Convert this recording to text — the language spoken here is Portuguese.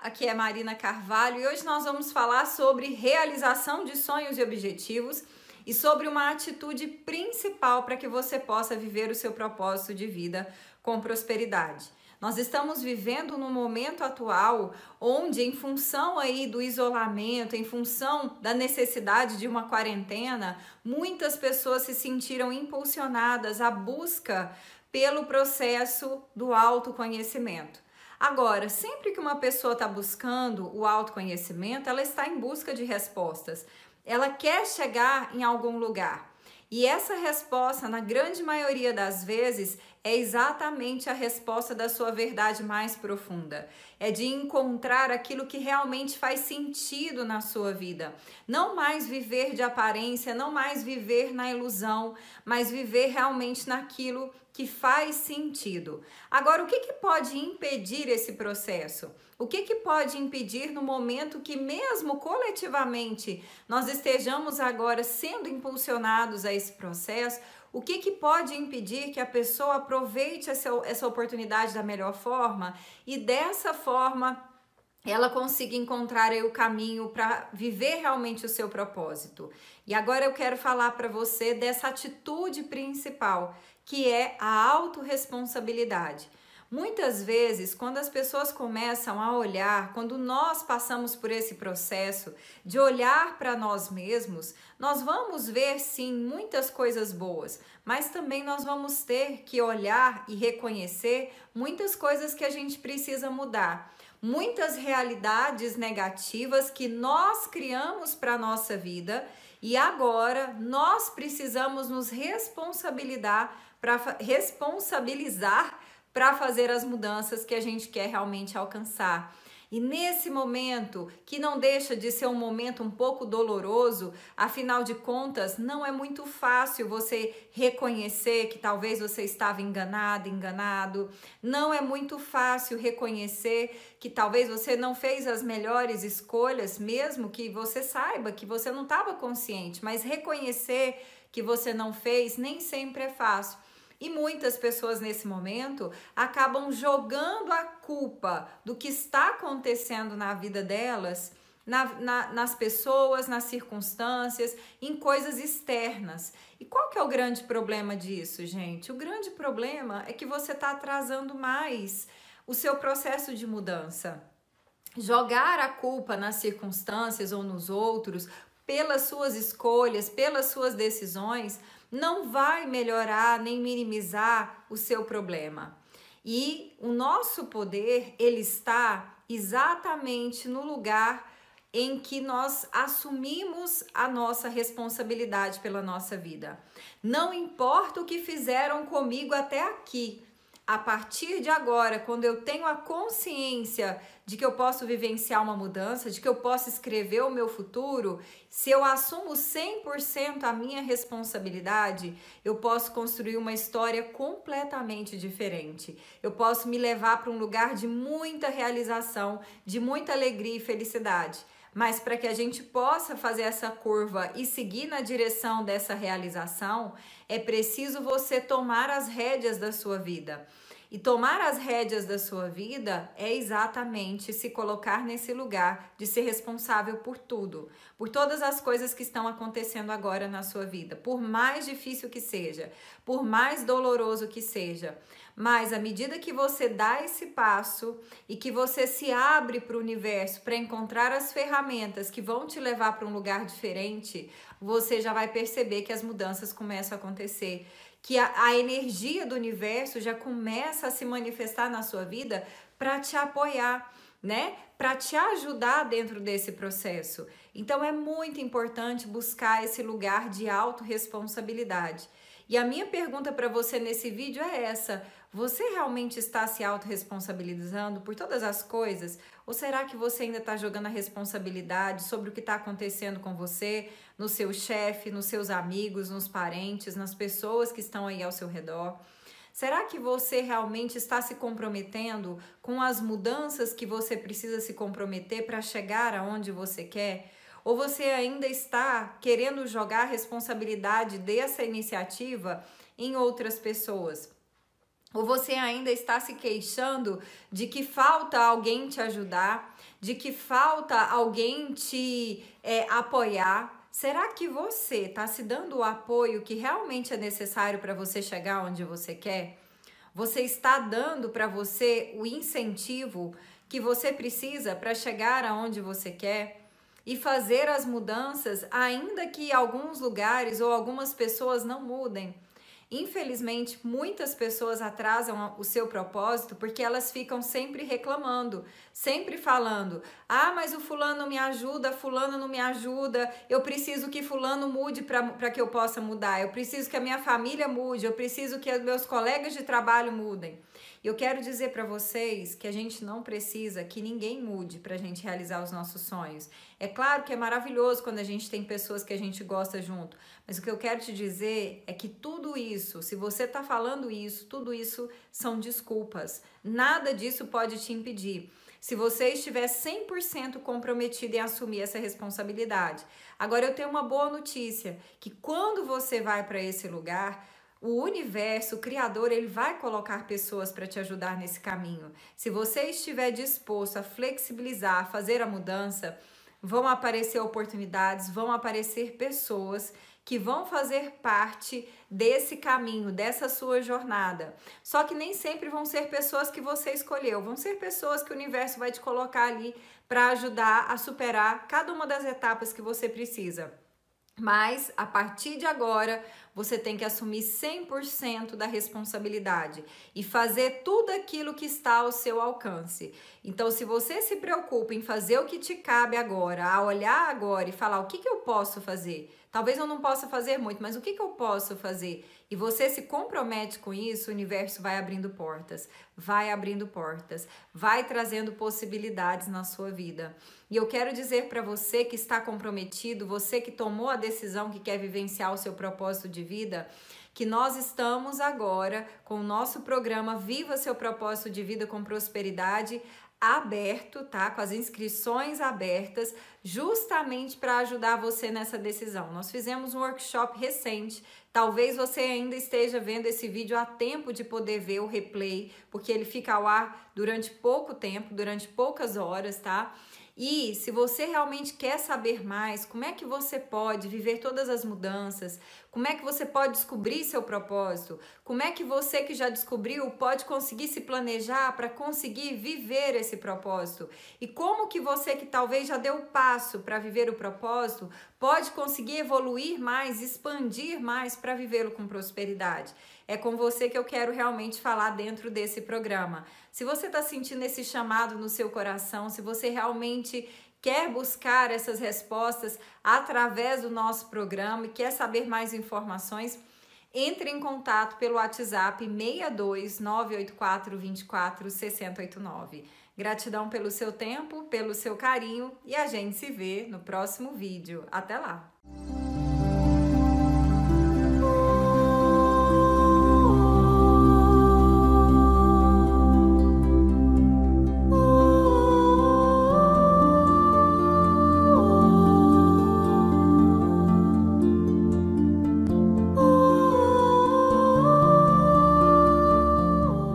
Aqui é Marina Carvalho e hoje nós vamos falar sobre realização de sonhos e objetivos e sobre uma atitude principal para que você possa viver o seu propósito de vida com prosperidade. Nós estamos vivendo no momento atual onde, em função aí do isolamento, em função da necessidade de uma quarentena, muitas pessoas se sentiram impulsionadas à busca pelo processo do autoconhecimento. Agora, sempre que uma pessoa está buscando o autoconhecimento, ela está em busca de respostas. Ela quer chegar em algum lugar. E essa resposta, na grande maioria das vezes, é exatamente a resposta da sua verdade mais profunda. É de encontrar aquilo que realmente faz sentido na sua vida. Não mais viver de aparência, não mais viver na ilusão, mas viver realmente naquilo que faz sentido. Agora, o que, que pode impedir esse processo? O que, que pode impedir no momento que, mesmo coletivamente, nós estejamos agora sendo impulsionados a esse processo? O que, que pode impedir que a pessoa aproveite essa, essa oportunidade da melhor forma e dessa forma ela consiga encontrar aí o caminho para viver realmente o seu propósito. E agora eu quero falar para você dessa atitude principal, que é a autorresponsabilidade. Muitas vezes, quando as pessoas começam a olhar, quando nós passamos por esse processo de olhar para nós mesmos, nós vamos ver sim muitas coisas boas, mas também nós vamos ter que olhar e reconhecer muitas coisas que a gente precisa mudar. Muitas realidades negativas que nós criamos para a nossa vida e agora nós precisamos nos responsabilizar para responsabilizar para fazer as mudanças que a gente quer realmente alcançar. E nesse momento, que não deixa de ser um momento um pouco doloroso, afinal de contas, não é muito fácil você reconhecer que talvez você estava enganado, enganado. Não é muito fácil reconhecer que talvez você não fez as melhores escolhas, mesmo que você saiba que você não estava consciente, mas reconhecer que você não fez nem sempre é fácil. E muitas pessoas nesse momento acabam jogando a culpa do que está acontecendo na vida delas na, na, nas pessoas, nas circunstâncias, em coisas externas. E qual que é o grande problema disso, gente? O grande problema é que você está atrasando mais o seu processo de mudança. Jogar a culpa nas circunstâncias ou nos outros, pelas suas escolhas, pelas suas decisões, não vai melhorar nem minimizar o seu problema. E o nosso poder, ele está exatamente no lugar em que nós assumimos a nossa responsabilidade pela nossa vida. Não importa o que fizeram comigo até aqui, a partir de agora, quando eu tenho a consciência de que eu posso vivenciar uma mudança, de que eu posso escrever o meu futuro, se eu assumo 100% a minha responsabilidade, eu posso construir uma história completamente diferente. Eu posso me levar para um lugar de muita realização, de muita alegria e felicidade. Mas para que a gente possa fazer essa curva e seguir na direção dessa realização, é preciso você tomar as rédeas da sua vida. E tomar as rédeas da sua vida é exatamente se colocar nesse lugar de ser responsável por tudo, por todas as coisas que estão acontecendo agora na sua vida, por mais difícil que seja, por mais doloroso que seja. Mas à medida que você dá esse passo e que você se abre para o universo para encontrar as ferramentas que vão te levar para um lugar diferente, você já vai perceber que as mudanças começam a acontecer que a, a energia do universo já começa a se manifestar na sua vida para te apoiar, né? Para te ajudar dentro desse processo. Então é muito importante buscar esse lugar de autorresponsabilidade. E a minha pergunta para você nesse vídeo é essa: você realmente está se autorresponsabilizando por todas as coisas? Ou será que você ainda está jogando a responsabilidade sobre o que está acontecendo com você, no seu chefe, nos seus amigos, nos parentes, nas pessoas que estão aí ao seu redor? Será que você realmente está se comprometendo com as mudanças que você precisa se comprometer para chegar aonde você quer? Ou você ainda está querendo jogar a responsabilidade dessa iniciativa em outras pessoas? Ou você ainda está se queixando de que falta alguém te ajudar, de que falta alguém te é, apoiar? Será que você está se dando o apoio que realmente é necessário para você chegar onde você quer? Você está dando para você o incentivo que você precisa para chegar aonde você quer? E fazer as mudanças, ainda que alguns lugares ou algumas pessoas não mudem. Infelizmente, muitas pessoas atrasam o seu propósito porque elas ficam sempre reclamando, sempre falando: ah, mas o fulano me ajuda, fulano não me ajuda, eu preciso que fulano mude para que eu possa mudar, eu preciso que a minha família mude, eu preciso que meus colegas de trabalho mudem. Eu quero dizer para vocês que a gente não precisa que ninguém mude para a gente realizar os nossos sonhos. É claro que é maravilhoso quando a gente tem pessoas que a gente gosta junto, mas o que eu quero te dizer é que tudo isso, se você está falando isso, tudo isso são desculpas. Nada disso pode te impedir se você estiver 100% comprometido em assumir essa responsabilidade. Agora eu tenho uma boa notícia, que quando você vai para esse lugar, o universo, o Criador, ele vai colocar pessoas para te ajudar nesse caminho. Se você estiver disposto a flexibilizar, a fazer a mudança, vão aparecer oportunidades, vão aparecer pessoas que vão fazer parte desse caminho, dessa sua jornada. Só que nem sempre vão ser pessoas que você escolheu, vão ser pessoas que o universo vai te colocar ali para ajudar a superar cada uma das etapas que você precisa. Mas a partir de agora, você tem que assumir 100% da responsabilidade e fazer tudo aquilo que está ao seu alcance. Então, se você se preocupa em fazer o que te cabe agora, a olhar agora e falar o que, que eu posso fazer, Talvez eu não possa fazer muito, mas o que, que eu posso fazer? E você se compromete com isso, o universo vai abrindo portas, vai abrindo portas, vai trazendo possibilidades na sua vida. E eu quero dizer para você que está comprometido, você que tomou a decisão que quer vivenciar o seu propósito de vida, que nós estamos agora com o nosso programa Viva seu propósito de vida com prosperidade aberto, tá? Com as inscrições abertas, justamente para ajudar você nessa decisão. Nós fizemos um workshop recente. Talvez você ainda esteja vendo esse vídeo a tempo de poder ver o replay, porque ele fica ao ar durante pouco tempo, durante poucas horas, tá? E se você realmente quer saber mais, como é que você pode viver todas as mudanças, como é que você pode descobrir seu propósito, como é que você que já descobriu pode conseguir se planejar para conseguir viver esse propósito e como que você que talvez já deu o passo para viver o propósito pode conseguir evoluir mais, expandir mais para vivê-lo com prosperidade. É com você que eu quero realmente falar dentro desse programa. Se você está sentindo esse chamado no seu coração, se você realmente quer buscar essas respostas através do nosso programa e quer saber mais informações, entre em contato pelo WhatsApp 62 984 24 6089. Gratidão pelo seu tempo, pelo seu carinho e a gente se vê no próximo vídeo. Até lá!